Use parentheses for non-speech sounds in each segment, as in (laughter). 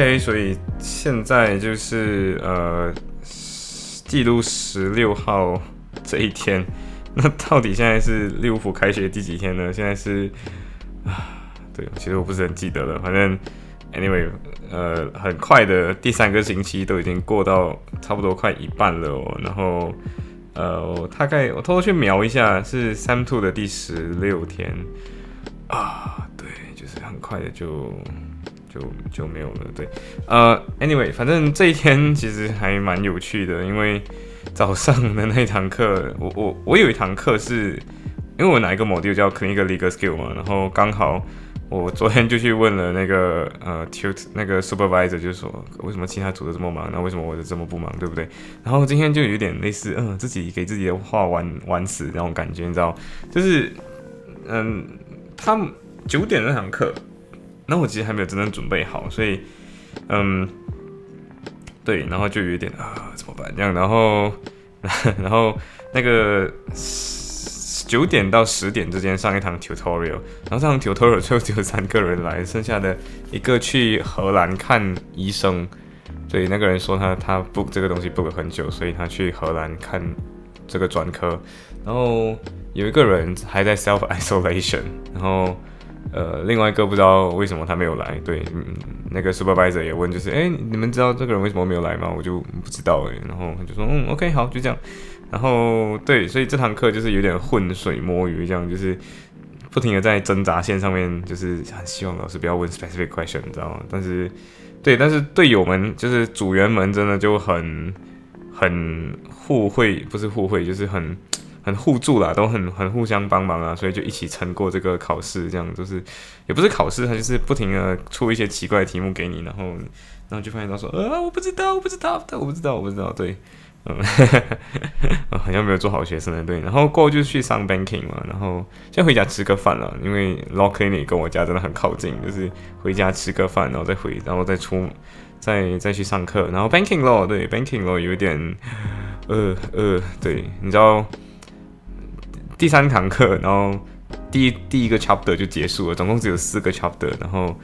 OK，所以现在就是呃，记录十六号这一天。那到底现在是利物浦开学第几天呢？现在是啊，对，其实我不是很记得了。反正 anyway，呃，很快的第三个星期都已经过到差不多快一半了哦。然后呃，我大概我偷偷去瞄一下，是 Sam Two 的第十六天啊。对，就是很快的就。就就没有了，对，呃，anyway，反正这一天其实还蛮有趣的，因为早上的那堂课，我我我有一堂课是，因为我拿一个 module 叫 clinical legal skill 嘛，然后刚好我昨天就去问了那个呃 tut 那个 supervisor，就是说为什么其他组的这么忙，那为什么我的这么不忙，对不对？然后今天就有点类似，嗯，自己给自己的话玩玩死那种感觉，你知道，就是嗯，他九点那堂课。那我其实还没有真正准备好，所以，嗯，对，然后就有点啊，怎么办这样？然后，(laughs) 然后那个九点到十点之间上一堂 tutorial，然后这堂 tutorial 最后只有三个人来，剩下的一个去荷兰看医生，所以那个人说他他 book 这个东西 book 了很久，所以他去荷兰看这个专科，然后有一个人还在 self isolation，然后。呃，另外一个不知道为什么他没有来，对，嗯，那个 supervisor 也问，就是，哎，你们知道这个人为什么没有来吗？我就不知道，哎，然后他就说，嗯，OK，好，就这样，然后对，所以这堂课就是有点浑水摸鱼，这样就是不停的在挣扎线上面，就是很希望老师不要问 specific question，你知道吗？但是，对，但是队友们就是组员们真的就很很互惠，不是互惠，就是很。很互助啦，都很很互相帮忙啊，所以就一起撑过这个考试，这样就是也不是考试，他就是不停的出一些奇怪的题目给你，然后然后就发现他说呃我不知道我不知道我不知道我不知道对，嗯，(laughs) 好像没有做好学生的对，然后过后就去上 banking 嘛，然后先回家吃个饭了，因为 law clinic 跟我家真的很靠近，就是回家吃个饭，然后再回，然后再出再再去上课，然后 banking law 对 banking law 有点呃呃对，你知道。第三堂课，然后第一第一个 chapter 就结束了，总共只有四个 chapter，然后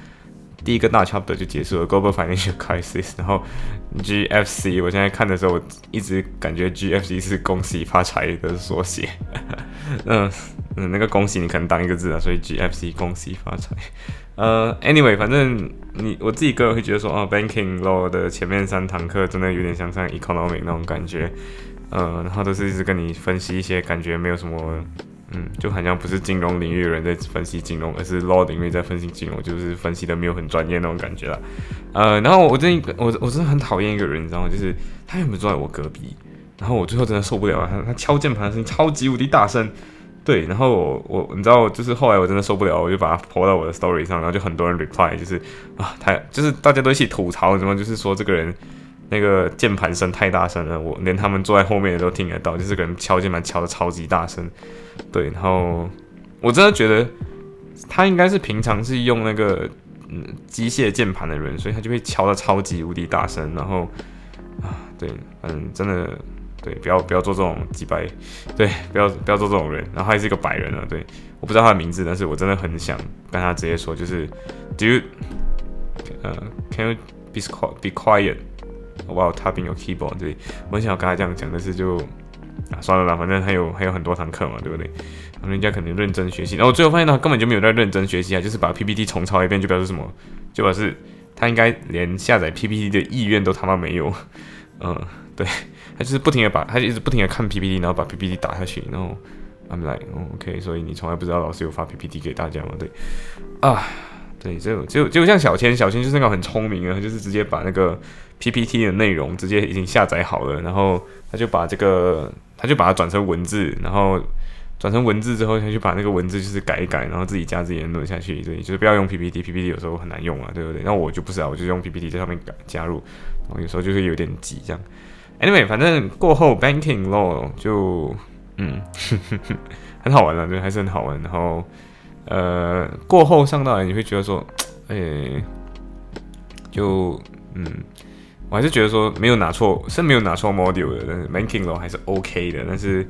第一个大 chapter 就结束了，Global Financial Crisis，然后 GFC，我现在看的时候，我一直感觉 GFC 是恭喜发财的缩写，(laughs) 嗯嗯，那个恭喜你可能当一个字啊，所以 GFC 恭喜发财，呃，anyway，反正你我自己个人会觉得说，哦，Banking Law 的前面三堂课真的有点像上 Economic 那种感觉。嗯，然后都是一直跟你分析一些感觉没有什么，嗯，就好像不是金融领域的人在分析金融，而是 law 领域在分析金融，就是分析的没有很专业那种感觉了。呃，然后我真我我真的很讨厌一个人，你知道吗？就是他原本坐在我隔壁，然后我最后真的受不了了，他他敲键盘的声音超级无敌大声，对，然后我我你知道，就是后来我真的受不了，我就把它泼到我的 story 上，然后就很多人 reply，就是啊，他就是大家都一起吐槽，什么就是说这个人。那个键盘声太大声了，我连他们坐在后面的都听得到，就是个人敲键盘敲的超级大声。对，然后我真的觉得他应该是平常是用那个嗯机械键盘的人，所以他就会敲的超级无敌大声。然后啊，对，嗯，真的对，不要不要做这种几百，对，不要不要做这种人。然后还是一个白人啊，对，我不知道他的名字，但是我真的很想跟他直接说，就是，Do you，呃，Can you be be quiet？哇，他并有 keyboard，对我很想跟他这样讲，但是就啊算了啦，反正还有还有很多堂课嘛，对不对？人家肯定认真学习，然后最后发现他根本就没有在认真学习啊，就是把 PPT 重抄一遍，就表示什么？就表示他应该连下载 PPT 的意愿都他妈没有。嗯，对他就是不停的把，他一直不停的看 PPT，然后把 PPT 打下去，然后 I'm like OK，所以你从来不知道老师有发 PPT 给大家吗？对啊，对，就就就像小千，小千就是那个很聪明啊，就是直接把那个。PPT 的内容直接已经下载好了，然后他就把这个，他就把它转成文字，然后转成文字之后，他就把那个文字就是改一改，然后自己加自己的论下去，对，就是不要用 PPT，PPT 有时候很难用啊，对不对？那我就不是啊，我就用 PPT 在上面改加入，然后有时候就是有点急这样。Anyway，反正过后 Banking Law 就嗯很好玩了，对，还是很好玩。然后呃过后上到来你会觉得说，诶，就嗯，我还是觉得说没有拿错，是没有拿错 module 的，但是 Banking Law 还是 OK 的，但是。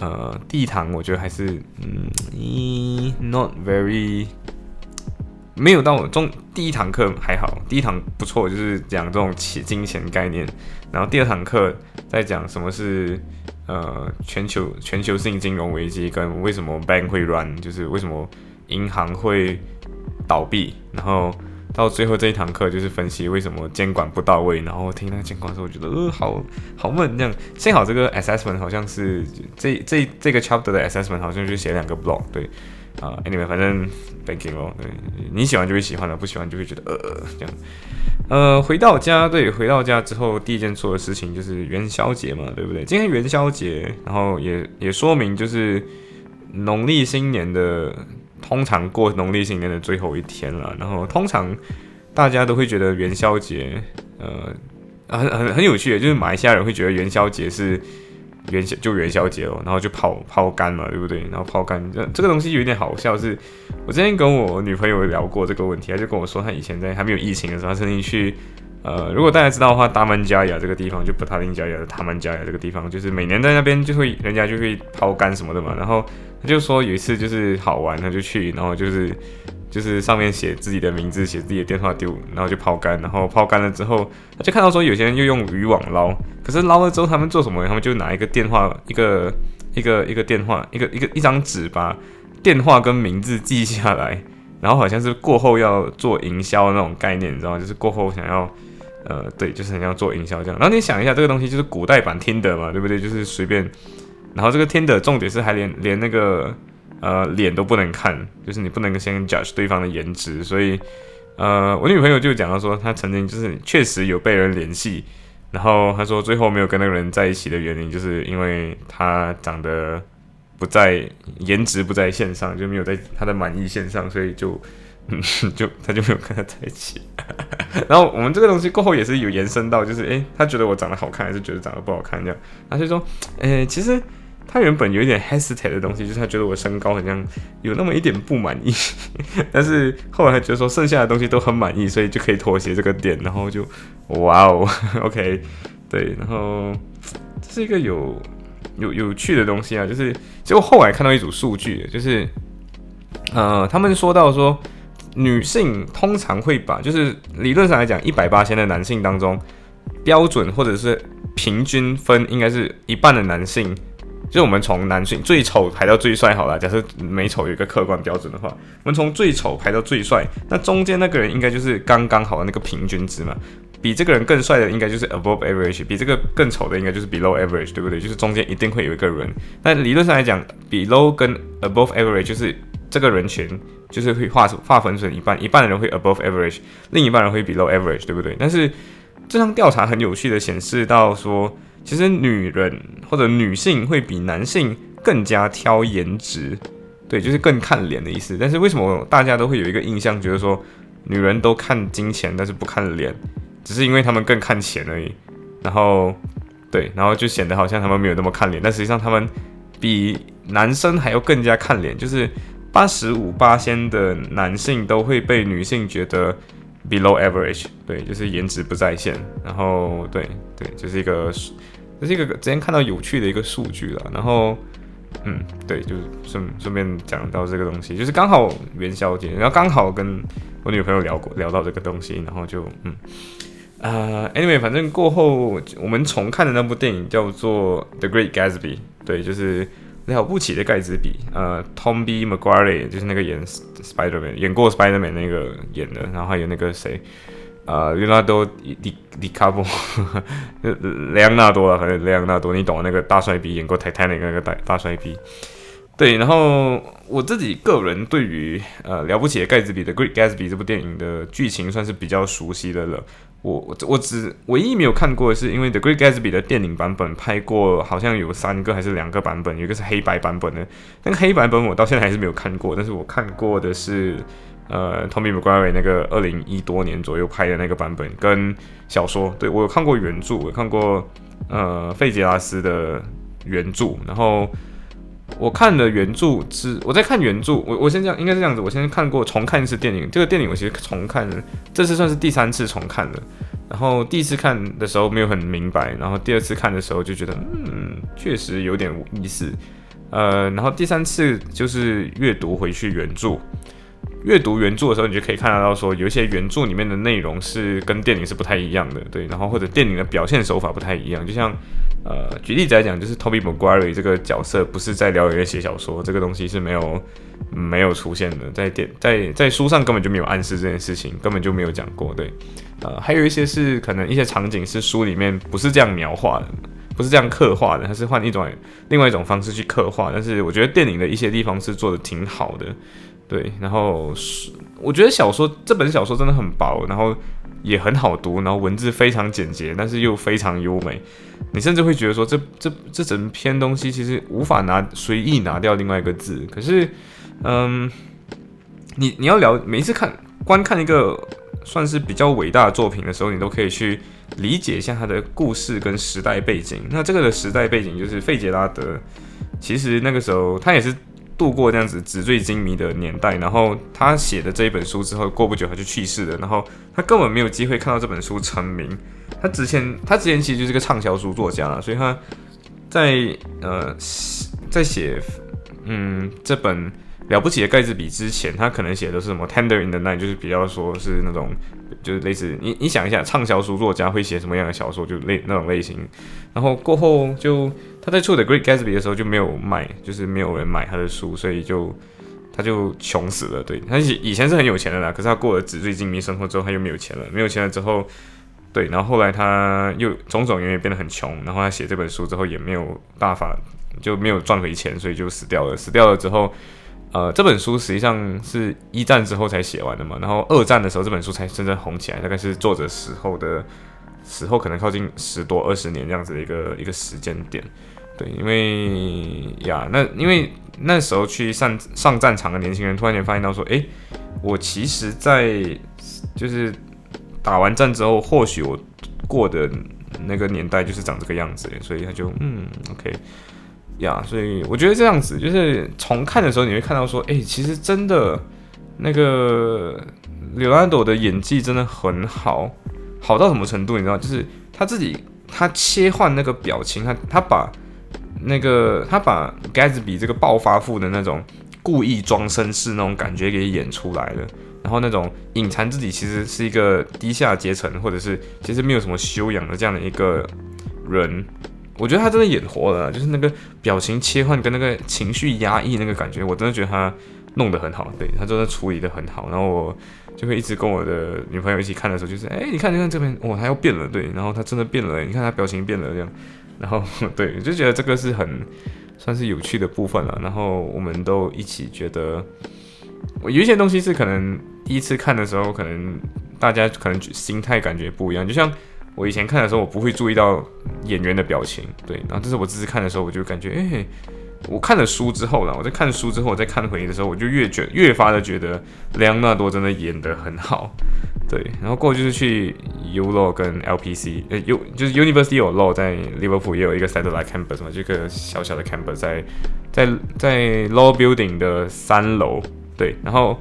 呃，第一堂我觉得还是嗯，not very，没有到中第一堂课还好，第一堂不错，就是讲这种钱金钱概念，然后第二堂课在讲什么是呃全球全球性金融危机跟为什么 bank 会 run，就是为什么银行会倒闭，然后。到最后这一堂课就是分析为什么监管不到位，然后听那个监管的时候，我觉得呃好好闷这样。幸好这个 assessment 好像是这这这个 chapter 的 assessment 好像就写两个 block，对啊，anyway 反正 banking 哦，你喜欢就会喜欢了，不喜欢就会觉得呃这样。呃，回到家，对，回到家之后第一件做的事情就是元宵节嘛，对不对？今天元宵节，然后也也说明就是农历新年的。通常过农历新年的最后一天了，然后通常大家都会觉得元宵节，呃，很很很有趣的，就是马来西亚人会觉得元宵节是元宵就元宵节哦，然后就抛抛竿嘛，对不对？然后抛竿这这个东西有点好笑，是我之前跟我女朋友聊过这个问题，她就跟我说，她以前在还没有疫情的时候，曾经去。呃，如果大家知道的话，达曼加雅这个地方就不塔林加雅的塔曼加雅这个地方，就是每年在那边就会人家就会抛竿什么的嘛。然后 (laughs) 他就说有一次就是好玩，他就去，然后就是就是上面写自己的名字，写自己的电话丢，然后就抛竿，然后抛竿了之后，他就看到说有些人又用渔网捞，可是捞了之后他们做什么？他们就拿一个电话，一个一个一个电话，一个一个一张纸把电话跟名字记下来，然后好像是过后要做营销那种概念，你知道吗？就是过后想要。呃，对，就是你要做营销这样。然后你想一下，这个东西就是古代版 Tinder 嘛，对不对？就是随便。然后这个 Tinder 重点是还连连那个呃脸都不能看，就是你不能先 judge 对方的颜值。所以呃，我女朋友就讲到说，她曾经就是确实有被人联系，然后她说最后没有跟那个人在一起的原因，就是因为他长得不在颜值不在线上，就没有在他的满意线上，所以就。嗯，(laughs) 就他就没有跟他在一起。(laughs) 然后我们这个东西过后也是有延伸到，就是诶，他觉得我长得好看，还是觉得长得不好看这样。他就说，诶，其实他原本有一点 hesitate 的东西，就是他觉得我身高好像有那么一点不满意。(laughs) 但是后来他觉得说剩下的东西都很满意，所以就可以妥协这个点。然后就，哇哦，(laughs) OK，对，然后这是一个有有有趣的东西啊，就是结果后来看到一组数据，就是呃，他们说到说。女性通常会把，就是理论上来讲，一百八千的男性当中，标准或者是平均分应该是一半的男性，就是我们从男性最丑排到最帅好了。假设美丑有一个客观标准的话，我们从最丑排到最帅，那中间那个人应该就是刚刚好的那个平均值嘛。比这个人更帅的应该就是 above average，比这个更丑的应该就是 below average，对不对？就是中间一定会有一个人。那理论上来讲，below 跟 above average 就是这个人群。就是会划划分成一半，一半的人会 above average，另一半人会 below average，对不对？但是这项调查很有趣的显示到说，其实女人或者女性会比男性更加挑颜值，对，就是更看脸的意思。但是为什么大家都会有一个印象，觉得说女人都看金钱，但是不看脸，只是因为他们更看钱而已。然后对，然后就显得好像他们没有那么看脸，但实际上他们比男生还要更加看脸，就是。八十五八仙的男性都会被女性觉得 below average，对，就是颜值不在线。然后，对对，就是一个，这是一个之前看到有趣的一个数据了。然后，嗯，对，就是顺顺便讲到这个东西，就是刚好元宵节，然后刚好跟我女朋友聊过聊到这个东西，然后就嗯，啊，anyway，反正过后我们重看的那部电影叫做 The Great Gatsby，对，就是。了不起的盖茨比，呃，Tom B. McGuire 就是那个演 Spiderman 演过 Spiderman 那个演的，然后还有那个谁，呃，(laughs) 莱昂纳多·迪迪卡波，莱昂纳多啊，还是莱昂纳多，你懂那个大帅逼，演过 Titanic 那个大大帅逼。对，然后我自己个人对于呃了不起的盖茨比的《Great Gatsby》这部电影的剧情算是比较熟悉的了。我我只唯一没有看过的是，因为《The Great Gatsby》的电影版本拍过，好像有三个还是两个版本，有一个是黑白版本的。那个黑白版本我到现在还是没有看过，但是我看过的是呃，Tommy McGuire 那个二零一多年左右拍的那个版本，跟小说。对我有看过原著，我看过呃费杰拉斯的原著，然后。我看了原著之，我在看原著，我我先这样，应该是这样子，我先看过重看一次电影，这个电影我其实重看了，这次算是第三次重看了。然后第一次看的时候没有很明白，然后第二次看的时候就觉得，嗯，确实有点意思。呃，然后第三次就是阅读回去原著。阅读原著的时候，你就可以看得到，说有一些原著里面的内容是跟电影是不太一样的，对，然后或者电影的表现手法不太一样。就像，呃，举例子来讲，就是 Toby McGuire 这个角色不是在辽远写小说，这个东西是没有没有出现的，在电在在书上根本就没有暗示这件事情，根本就没有讲过，对，呃，还有一些是可能一些场景是书里面不是这样描画的，不是这样刻画的，它是换一种另外一种方式去刻画，但是我觉得电影的一些地方是做的挺好的。对，然后是我觉得小说这本小说真的很薄，然后也很好读，然后文字非常简洁，但是又非常优美。你甚至会觉得说，这这这整篇东西其实无法拿随意拿掉另外一个字。可是，嗯，你你要聊每次看观看一个算是比较伟大的作品的时候，你都可以去理解一下它的故事跟时代背景。那这个的时代背景就是费杰拉德，其实那个时候他也是。度过这样子纸醉金迷的年代，然后他写的这一本书之后，过不久他就去世了，然后他根本没有机会看到这本书成名。他之前他之前其实就是个畅销书作家，所以他在呃在写嗯这本了不起的盖茨比之前，他可能写的是什么 Tender in the Night，就是比较说是那种。就是类似你，你想一下，畅销书作家会写什么样的小说？就类那种类型。然后过后就他在出的《Great Gatsby》的时候就没有卖，就是没有人买他的书，所以就他就穷死了。对他以前是很有钱的啦，可是他过了纸醉金迷生活之后，他又没有钱了。没有钱了之后，对，然后后来他又种种原因变得很穷。然后他写这本书之后也没有办法，就没有赚回钱，所以就死掉了。死掉了之后。呃，这本书实际上是一战之后才写完的嘛，然后二战的时候这本书才真正红起来，大概是作者死后的死后可能靠近十多二十年这样子的一个一个时间点。对，因为呀，那因为那时候去上上战场的年轻人突然间发现到说，哎，我其实，在就是打完战之后，或许我过的那个年代就是长这个样子，所以他就嗯，OK。呀，所以我觉得这样子就是重看的时候，你会看到说，哎，其实真的那个刘安朵的演技真的很好，好到什么程度？你知道，就是他自己他切换那个表情，他他把那个他把盖茨比这个暴发户的那种故意装绅士那种感觉给演出来了，然后那种隐藏自己其实是一个低下阶层，或者是其实没有什么修养的这样的一个人。我觉得他真的演活了，就是那个表情切换跟那个情绪压抑那个感觉，我真的觉得他弄得很好，对他真的处理得很好。然后我就会一直跟我的女朋友一起看的时候，就是哎，你看，你看这边，哇，他要变了，对，然后他真的变了，你看他表情变了这样，然后对，就觉得这个是很算是有趣的部分了。然后我们都一起觉得，有一些东西是可能第一次看的时候，可能大家可能心态感觉不一样，就像。我以前看的时候，我不会注意到演员的表情，对。然后，这是我这次看的时候，我就感觉，哎，我看了书之后呢，我在看书之后，我在看回忆的时候，我就越觉越发的觉得莱昂纳多真的演得很好，对。然后过后就是去 U Law 跟 LPC，呃，U 就是 University 有 Law 在利物浦也有一个 satellite campus 嘛，这个小小的 campus 在在在 Law Building 的三楼，对。然后。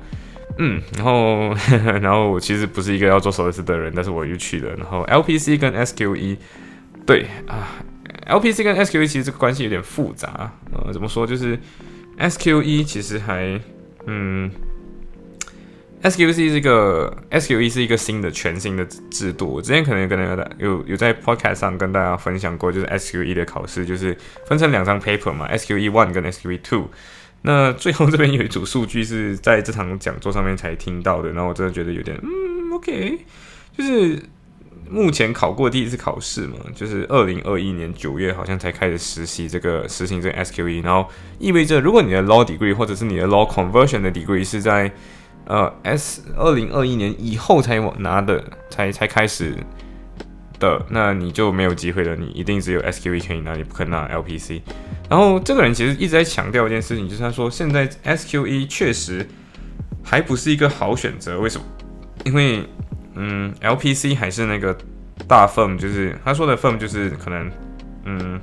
嗯，然后 (laughs) 然后我其实不是一个要做手术的人，但是我又去了。然后 LPC 跟 SQE，对啊，LPC 跟 SQE 其实这个关系有点复杂。呃，怎么说？就是 SQE 其实还嗯，SQE 是一个 SQE 是一个新的全新的制度。我之前可能跟大家有有在 Podcast 上跟大家分享过，就是 SQE 的考试就是分成两张 paper 嘛，SQE One 跟 SQE Two。那最后这边有一组数据是在这场讲座上面才听到的，然后我真的觉得有点嗯，OK，就是目前考过第一次考试嘛，就是二零二一年九月好像才开始实习这个实行这个 SQE，然后意味着如果你的 Law Degree 或者是你的 Law Conversion 的 Degree 是在呃 S 二零二一年以后才拿的，才才开始的，那你就没有机会了，你一定只有 SQE 可以拿，你不可能拿 LPC。然后这个人其实一直在强调一件事情，就是他说现在 SQE 确实还不是一个好选择，为什么？因为嗯，LPC 还是那个大 firm，就是他说的 firm 就是可能嗯。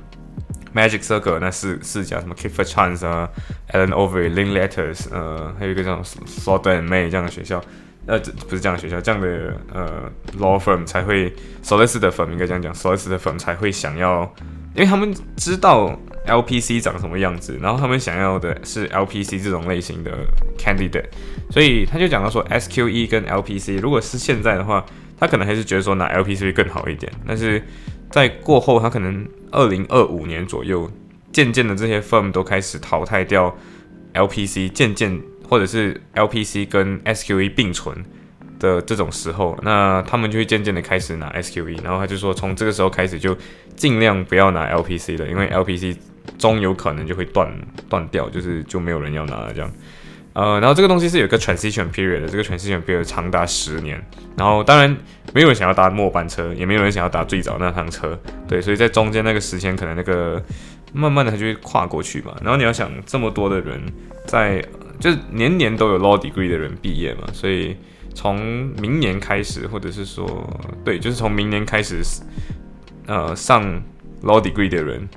Magic Circle 那四四家什么 Kiffer Chance 啊，Allen Overy、Link Letters，呃，还有一个叫 Sodan May 这样的学校，呃，不是这样的学校，这样的呃 law firm 才会 solicitor firm 应该这样讲，solicitor firm 才会想要，因为他们知道 LPC 长什么样子，然后他们想要的是 LPC 这种类型的 candidate，所以他就讲到说 SQE 跟 LPC 如果是现在的话，他可能还是觉得说拿 LPC 更好一点，但是。在过后，他可能二零二五年左右，渐渐的这些 firm 都开始淘汰掉 LPC，渐渐或者是 LPC 跟 SQE 并存的这种时候，那他们就会渐渐的开始拿 SQE，然后他就说从这个时候开始就尽量不要拿 LPC 了，因为 LPC 终有可能就会断断掉，就是就没有人要拿了这样。呃，然后这个东西是有一个 transition period 的，这个 transition period 长达十年。然后当然没有人想要搭末班车，也没有人想要搭最早那趟车，对，所以在中间那个时间，可能那个慢慢的他就会跨过去嘛。然后你要想这么多的人在，就是年年都有 law degree 的人毕业嘛，所以从明年开始，或者是说，对，就是从明年开始，呃，上 law degree 的人。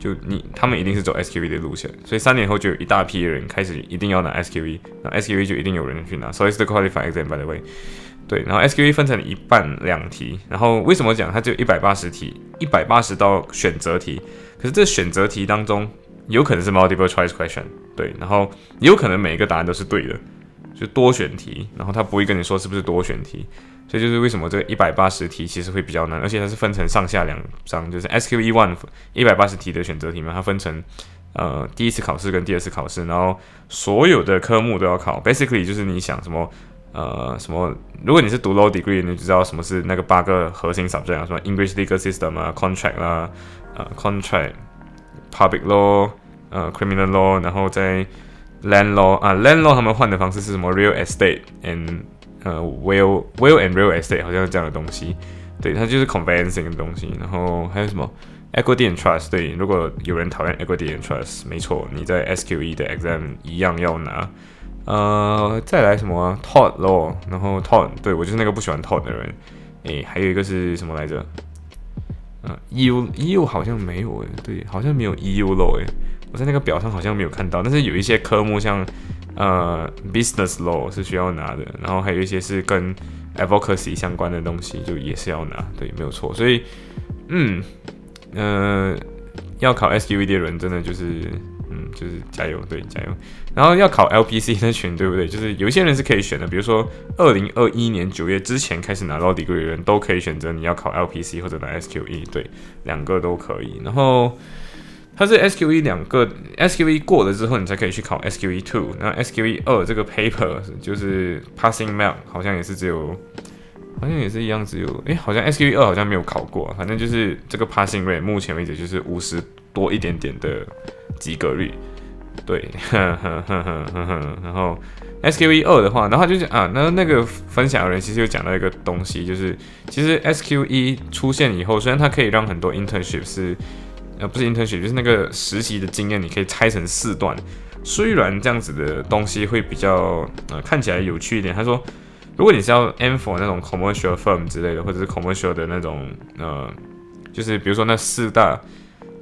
就你，他们一定是走 SQV 的路线，所以三年后就有一大批人开始一定要拿 SQV，那 SQV 就一定有人去拿。所以是 qualify exam by the way，对，然后 SQV 分成一半两题，然后为什么讲它只有一百八十题，一百八十道选择题，可是这选择题当中有可能是 multiple choice question，对，然后有可能每一个答案都是对的，就多选题，然后他不会跟你说是不是多选题。所以就是为什么这个一百八十题其实会比较难，而且它是分成上下两章，就是 SQE one 一百八十题的选择题嘛，它分成呃第一次考试跟第二次考试，然后所有的科目都要考。Basically 就是你想什么呃什么，如果你是读 law degree，你就知道什么是那个八个核心 subject 啊，什么 English legal system 啊，contract 啦，呃 contract，public law，呃 criminal law，然后再 land law 啊 land law 他们换的方式是什么 real estate and 呃，will will and real estate 好像是这样的东西，对，它就是 conveyancing 的东西。然后还有什么 equity and trust？对，如果有人讨厌 equity and trust，没错，你在 SQE 的 exam 一样要拿。呃，再来什么 tort law？然后 tort，对我就是那个不喜欢 tort 的人。诶，还有一个是什么来着？呃，EU EU 好像没有诶，对，好像没有 EU law 诶，我在那个表上好像没有看到，但是有一些科目像。呃，business law 是需要拿的，然后还有一些是跟 advocacy 相关的东西，就也是要拿，对，没有错。所以，嗯，呃，要考 SQV 的人真的就是，嗯，就是加油，对，加油。然后要考 LPC 那群，对不对？就是有一些人是可以选的，比如说二零二一年九月之前开始拿到 degree 的人都可以选择你要考 LPC 或者拿 SQE，对，两个都可以。然后。它是 SQE 两个 SQE 过了之后，你才可以去考 SQE two。那 SQE 二这个 paper 就是 passing mark，好像也是只有，好像也是一样，只有诶，好像 SQE 二好像没有考过。反正就是这个 passing rate，目前为止就是五十多一点点的及格率。对，呵呵呵呵呵呵然后 SQE 二的话，然后就是啊，那那个分享的人其实有讲到一个东西，就是其实 SQE 出现以后，虽然它可以让很多 internship 是呃，不是 internship，就是那个实习的经验，你可以拆成四段。虽然这样子的东西会比较呃看起来有趣一点。他说，如果你是要 aim for 那种 commercial firm 之类的，或者是 commercial 的那种呃，就是比如说那四大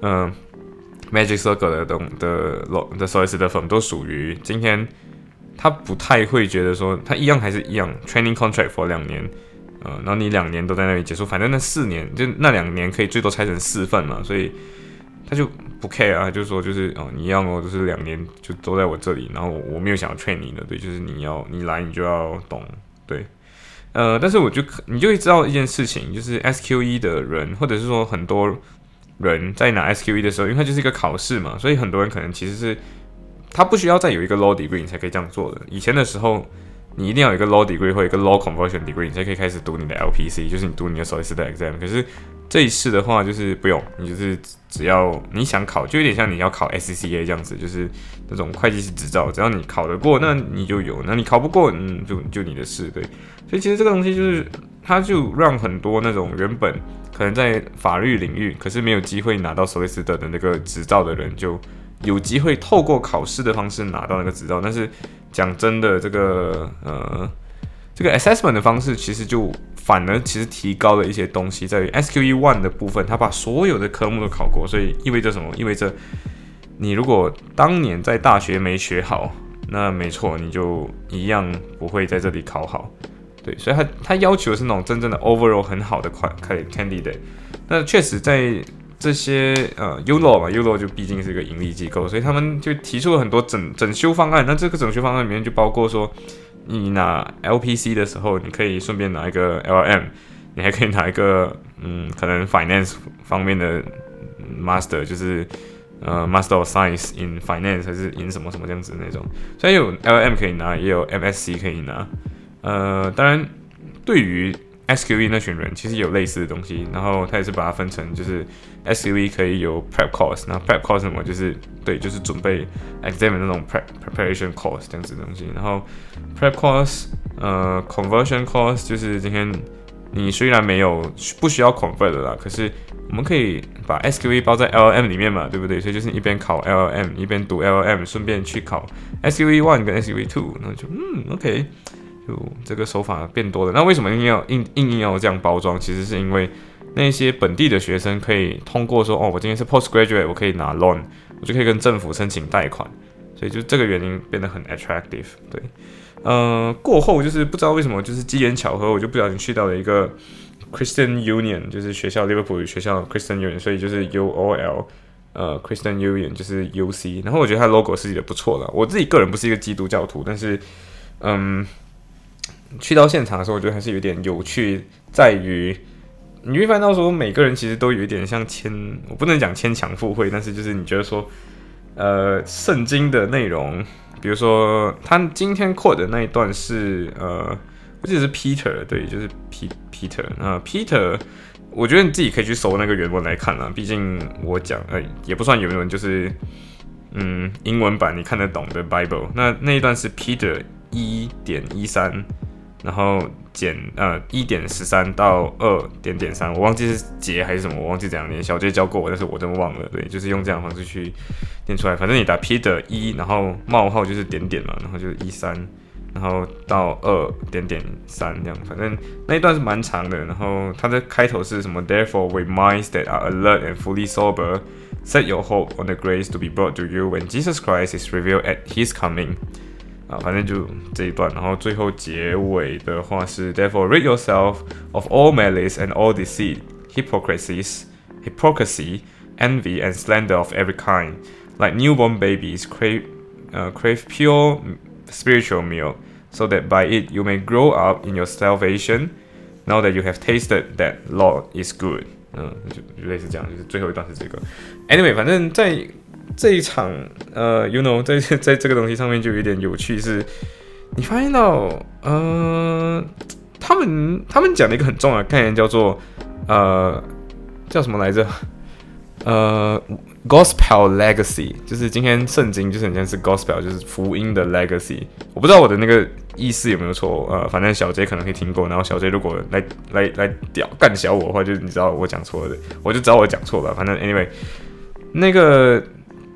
嗯 magic circle 的东的 law 的 solicitor firm 都属于今天他不太会觉得说他一样还是一样 training contract for 两年，呃，然后你两年都在那里结束，反正那四年就那两年可以最多拆成四份嘛，所以。他就不 care 啊，就说就是哦，你要么就是两年就都在我这里，然后我没有想要 train 你的，对，就是你要你来你就要懂，对，呃，但是我就你就会知道一件事情，就是 SQE 的人，或者是说很多人在拿 SQE 的时候，因为它就是一个考试嘛，所以很多人可能其实是他不需要再有一个 law degree 你才可以这样做的。以前的时候，你一定要有一个 law degree 或一个 law conversion degree 你才可以开始读你的 LPC，就是你读你的 solicitor exam。可是这一次的话就是不用，你就是只要你想考，就有点像你要考 SCCA 这样子，就是那种会计师执照，只要你考得过，那你就有；那你考不过，嗯，就就你的事，对。所以其实这个东西就是，它就让很多那种原本可能在法律领域，可是没有机会拿到 solicitor 的那个执照的人，就有机会透过考试的方式拿到那个执照。但是讲真的，这个呃。这个 assessment 的方式其实就反而其实提高了一些东西，在于 SQE one 的部分，他把所有的科目都考过，所以意味着什么？意味着你如果当年在大学没学好，那没错，你就一样不会在这里考好。对，所以他他要求的是那种真正的 overall 很好的快 candidate。那确实在这些呃 ULO 嘛，ULO 就毕竟是一个盈利机构，所以他们就提出了很多整整修方案。那这个整修方案里面就包括说。你拿 LPC 的时候，你可以顺便拿一个 LM，你还可以拿一个嗯，可能 Finance 方面的 Master，就是呃 Master of Science in Finance 还是 in 什么什么这样子的那种。虽然有 LM 可以拿，也有 MSc 可以拿。呃，当然对于 SQE 那群人其实有类似的东西，然后他也是把它分成，就是 SQE 可以有 Prep Course，那 Prep Course 什么就是对，就是准备 Exam 那种 Prep Preparation Course 这样子的东西，然后 Prep Course，呃，Conversion Course 就是今天你虽然没有不需要 Convert 的啦，可是我们可以把 SQE 包在 LLM 里面嘛，对不对？所以就是一边考 LLM，一边读 LLM，顺便去考 SQE One 跟 SQE Two，那就嗯，OK。就这个手法变多了，那为什么硬要硬硬硬要这样包装？其实是因为那些本地的学生可以通过说，哦，我今天是 postgraduate，我可以拿 loan，我就可以跟政府申请贷款，所以就这个原因变得很 attractive。对，呃，过后就是不知道为什么，就是机缘巧合，我就不小心去到了一个 Christian Union，就是学校 Liverpool 学校 Christian Union，所以就是 U O L，呃，Christian Union 就是 U C，然后我觉得它 logo 设计的不错了。我自己个人不是一个基督教徒，但是，嗯。去到现场的时候，我觉得还是有点有趣，在于你会发现到说，每个人其实都有一点像牵，我不能讲牵强附会，但是就是你觉得说，呃，圣经的内容，比如说他今天 quote 的那一段是，呃，我记得是 Peter，对，就是 P Peter，那 Peter，我觉得你自己可以去搜那个原文来看啦，毕竟我讲，呃，也不算原文，就是嗯，英文版你看得懂的 Bible，那那一段是 Peter 一点一三。然后减呃一点十三到二点点三，我忘记是节还是什么，我忘记怎样念。小杰教过我，但是我真的忘了。对，就是用这样的方式去念出来。反正你打 Peter 一，然后冒号就是点点嘛，然后就是一三，然后到二点点三这样。反正那一段是蛮长的。然后它的开头是什么？Therefore, with minds that are alert and fully sober, set your hope on the grace to be brought to you when Jesus Christ is revealed at His coming. 啊，反正就这一段，然后最后结尾的话是，Therefore rid yourself of all malice and all deceit, hypocrisies, hypocrisy, envy, and slander of every kind. Like newborn babies, crave, uh, crave pure spiritual milk, so that by it you may grow up in your salvation. Now that you have tasted that Lord is good. 嗯，就就类似这样，就是最后一段是这个。Anyway，反正在 这一场，呃，you know，在 (laughs) 在这个东西上面就有点有趣，是你发现到，呃，他们他们讲的一个很重要的概念叫做，呃，叫什么来着？呃，gospel legacy，就是今天圣经就是很像是 gospel，就是福音的 legacy。我不知道我的那个意思有没有错，呃，反正小 J 可能可以听过，然后小 J 如果来来来屌干小我的话，就是你知道我讲错了，我就知道我讲错了。反正 anyway，那个。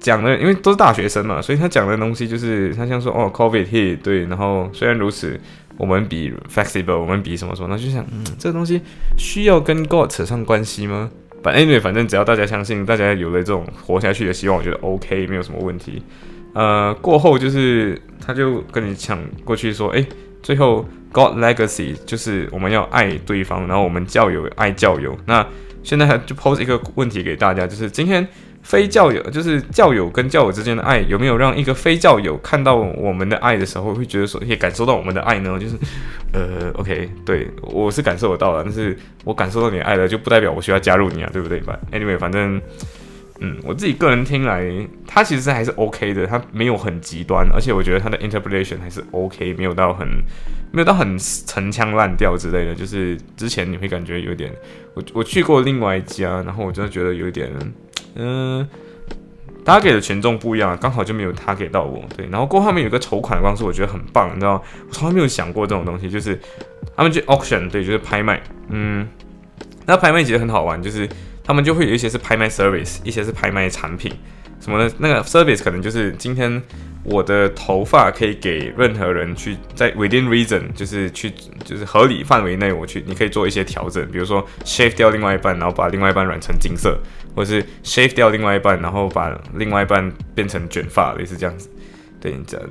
讲的，因为都是大学生嘛，所以他讲的东西就是他像说哦，COVID hit，对，然后虽然如此，我们比 flexible，我们比什么什么，那就想，嗯，这个东西需要跟 God 扯上关系吗？反正反正只要大家相信，大家有了这种活下去的希望，我觉得 OK，没有什么问题。呃，过后就是他就跟你抢过去说，哎，最后 God legacy 就是我们要爱对方，然后我们教友爱教友。那现在就 pose 一个问题给大家，就是今天。非教友就是教友跟教友之间的爱，有没有让一个非教友看到我们的爱的时候，会觉得说，也感受到我们的爱呢？就是，呃，OK，对我是感受得到的，但是我感受到你的爱了，就不代表我需要加入你啊，对不对？反 Anyway，反正嗯，我自己个人听来，它其实还是 OK 的，它没有很极端，而且我觉得它的 interpretation 还是 OK，没有到很没有到很陈腔滥调之类的。就是之前你会感觉有点，我我去过另外一家，然后我真的觉得有点，嗯，他给的权重不一样，刚好就没有他给到我。对，然后过后面有个筹款的方式，我觉得很棒，你知道吗，我从来没有想过这种东西，就是他们去 auction，对，就是拍卖，嗯，那拍卖其实很好玩，就是。他们就会有一些是拍卖 service，一些是拍卖产品，什么的。那个 service 可能就是今天我的头发可以给任何人去在 within reason，就是去就是合理范围内我去，你可以做一些调整，比如说 shave 掉另外一半，然后把另外一半染成金色，或者是 shave 掉另外一半，然后把另外一半变成卷发，类似这样子。对，这样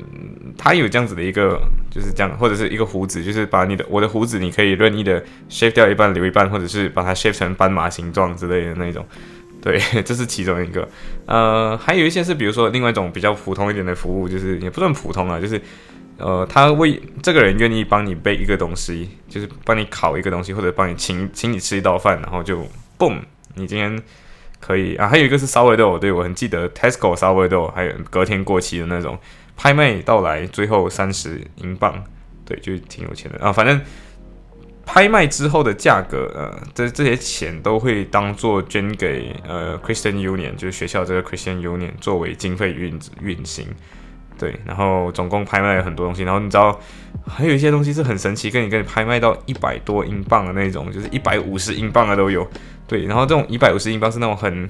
他有这样子的一个，就是这样，或者是一个胡子，就是把你的我的胡子，你可以任意的 shave 掉一半留一半，或者是把它 shave 成斑马形状之类的那种。对，(laughs) 这是其中一个。呃，还有一些是，比如说另外一种比较普通一点的服务，就是也不算普通啊，就是呃，他为这个人愿意帮你背一个东西，就是帮你烤一个东西，或者帮你请请你吃一道饭，然后就 boom，你今天可以啊。还有一个是烧味豆，对我很记得 Tesco 烧味豆，还有隔天过期的那种。拍卖到来，最后三十英镑，对，就挺有钱的啊。反正拍卖之后的价格，呃，这这些钱都会当做捐给呃 Christian Union，就是学校这个 Christian Union 作为经费运运行。对，然后总共拍卖了很多东西，然后你知道还有一些东西是很神奇，跟你跟你拍卖到一百多英镑的那种，就是一百五十英镑的都有。对，然后这种一百五十英镑是那种很。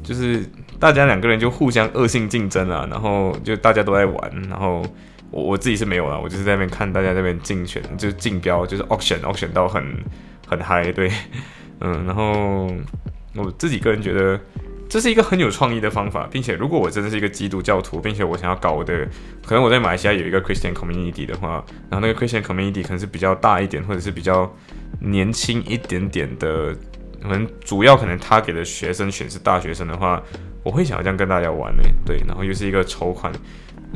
就是大家两个人就互相恶性竞争啊，然后就大家都在玩，然后我我自己是没有了，我就是在那边看大家那边竞选，就是竞标，就是 auction auction 到很很嗨，对，嗯，然后我自己个人觉得这是一个很有创意的方法，并且如果我真的是一个基督教徒，并且我想要搞我的，可能我在马来西亚有一个 Christian community 的话，然后那个 Christian community 可能是比较大一点，或者是比较年轻一点点的。可能主要可能他给的学生选是大学生的话，我会想要这样跟大家玩呢。对，然后又是一个筹款，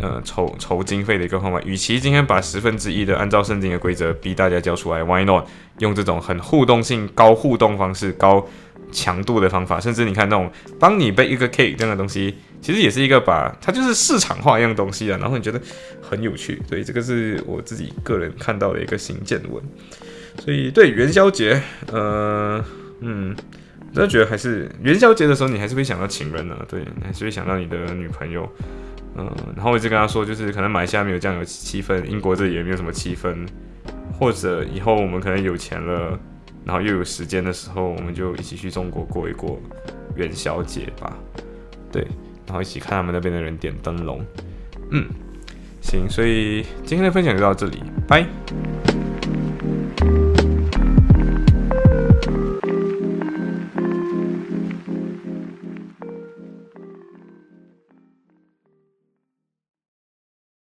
呃，筹筹经费的一个方法。与其今天把十分之一的按照圣经的规则逼大家交出来，Why not 用这种很互动性、高互动方式、高强度的方法？甚至你看那种帮你背一个 cake 这样的东西，其实也是一个把它就是市场化一样东西啊。然后你觉得很有趣，所以这个是我自己个人看到的一个新见闻。所以对元宵节，呃。嗯，真的觉得还是元宵节的时候，你还是会想到情人呢，对，还是会想到你的女朋友，嗯，然后我一直跟他说，就是可能马来西亚没有这样有气氛，英国这里也没有什么气氛，或者以后我们可能有钱了，然后又有时间的时候，我们就一起去中国过一过元宵节吧，对，然后一起看他们那边的人点灯笼，嗯，行，所以今天的分享就到这里，拜。